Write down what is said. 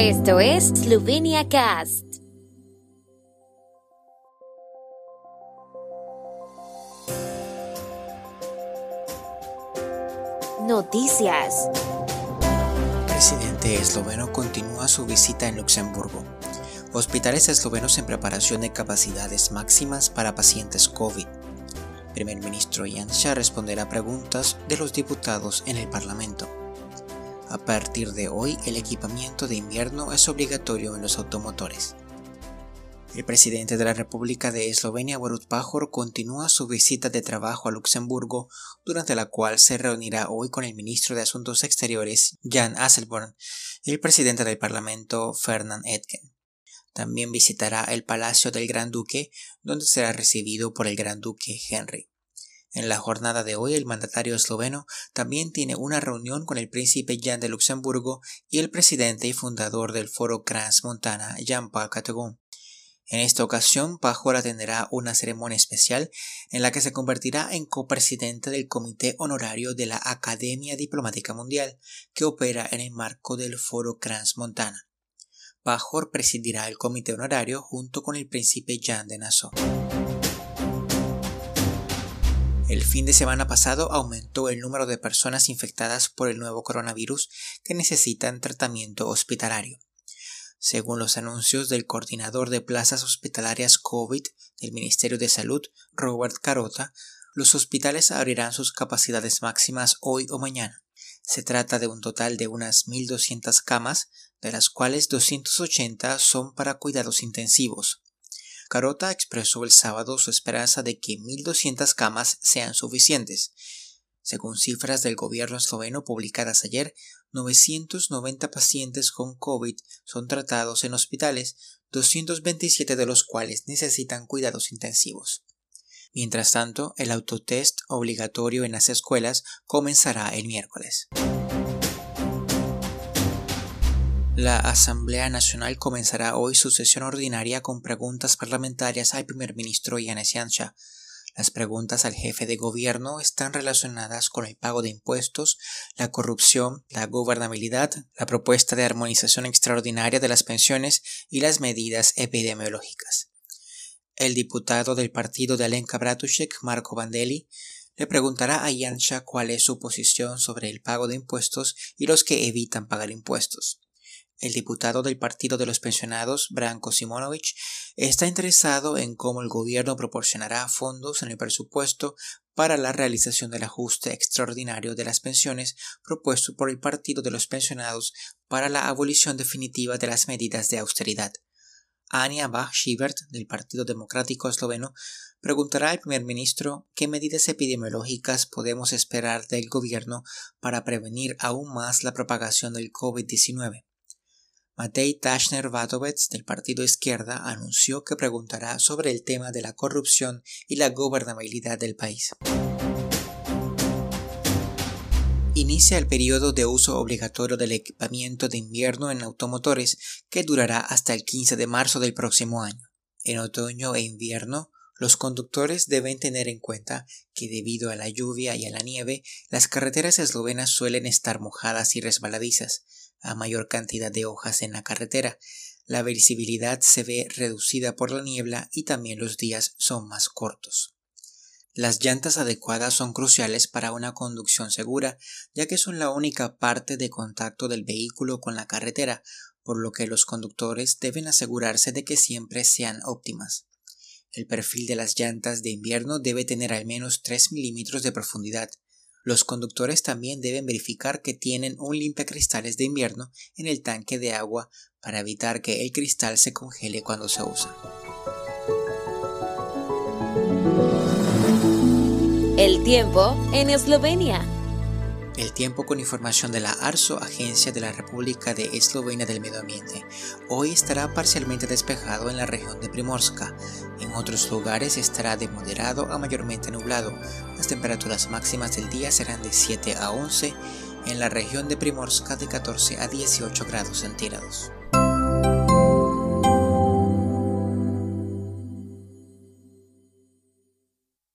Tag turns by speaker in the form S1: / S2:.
S1: Esto es Slovenia Cast. Noticias.
S2: Presidente esloveno continúa su visita en Luxemburgo. Hospitales eslovenos en preparación de capacidades máximas para pacientes COVID. Primer ministro Janša responderá preguntas de los diputados en el Parlamento. A partir de hoy, el equipamiento de invierno es obligatorio en los automotores. El presidente de la República de Eslovenia, Borut Pajor, continúa su visita de trabajo a Luxemburgo, durante la cual se reunirá hoy con el ministro de Asuntos Exteriores, Jan Asselborn, y el presidente del Parlamento, Fernand Edgen. También visitará el Palacio del Gran Duque, donde será recibido por el Gran Duque Henry. En la jornada de hoy, el mandatario esloveno también tiene una reunión con el príncipe Jan de Luxemburgo y el presidente y fundador del foro Crans Montana, Jean-Paul Categon. En esta ocasión, Pajor atenderá una ceremonia especial en la que se convertirá en copresidente del Comité Honorario de la Academia Diplomática Mundial, que opera en el marco del Foro Crans Montana. Pajor presidirá el comité honorario junto con el príncipe Jan de Nassau. El fin de semana pasado aumentó el número de personas infectadas por el nuevo coronavirus que necesitan tratamiento hospitalario. Según los anuncios del coordinador de plazas hospitalarias COVID del Ministerio de Salud, Robert Carota, los hospitales abrirán sus capacidades máximas hoy o mañana. Se trata de un total de unas 1.200 camas, de las cuales 280 son para cuidados intensivos. Carota expresó el sábado su esperanza de que 1.200 camas sean suficientes. Según cifras del gobierno esloveno publicadas ayer, 990 pacientes con COVID son tratados en hospitales, 227 de los cuales necesitan cuidados intensivos. Mientras tanto, el autotest obligatorio en las escuelas comenzará el miércoles. La Asamblea Nacional comenzará hoy su sesión ordinaria con preguntas parlamentarias al primer ministro Yanis Janša. Las preguntas al jefe de gobierno están relacionadas con el pago de impuestos, la corrupción, la gobernabilidad, la propuesta de armonización extraordinaria de las pensiones y las medidas epidemiológicas. El diputado del partido de Alenka Bratušek, Marco Vandelli, le preguntará a Janša cuál es su posición sobre el pago de impuestos y los que evitan pagar impuestos. El diputado del Partido de los Pensionados, Branko Simonovic, está interesado en cómo el gobierno proporcionará fondos en el presupuesto para la realización del ajuste extraordinario de las pensiones propuesto por el Partido de los Pensionados para la abolición definitiva de las medidas de austeridad. Ania Bach-Schibert, del Partido Democrático Esloveno, preguntará al primer ministro qué medidas epidemiológicas podemos esperar del gobierno para prevenir aún más la propagación del COVID-19. Matei Tashner Vatovets del Partido Izquierda anunció que preguntará sobre el tema de la corrupción y la gobernabilidad del país. Inicia el periodo de uso obligatorio del equipamiento de invierno en automotores que durará hasta el 15 de marzo del próximo año. En otoño e invierno, los conductores deben tener en cuenta que debido a la lluvia y a la nieve, las carreteras eslovenas suelen estar mojadas y resbaladizas, a mayor cantidad de hojas en la carretera. La visibilidad se ve reducida por la niebla y también los días son más cortos. Las llantas adecuadas son cruciales para una conducción segura, ya que son la única parte de contacto del vehículo con la carretera, por lo que los conductores deben asegurarse de que siempre sean óptimas. El perfil de las llantas de invierno debe tener al menos 3 milímetros de profundidad, los conductores también deben verificar que tienen un limpiacristales de invierno en el tanque de agua para evitar que el cristal se congele cuando se usa.
S1: El tiempo en Eslovenia.
S2: El tiempo con información de la ARSO, Agencia de la República de Eslovenia del Medio Ambiente. Hoy estará parcialmente despejado en la región de Primorska. En otros lugares estará de moderado a mayormente nublado. Las temperaturas máximas del día serán de 7 a 11, en la región de Primorska de 14 a 18 grados centígrados.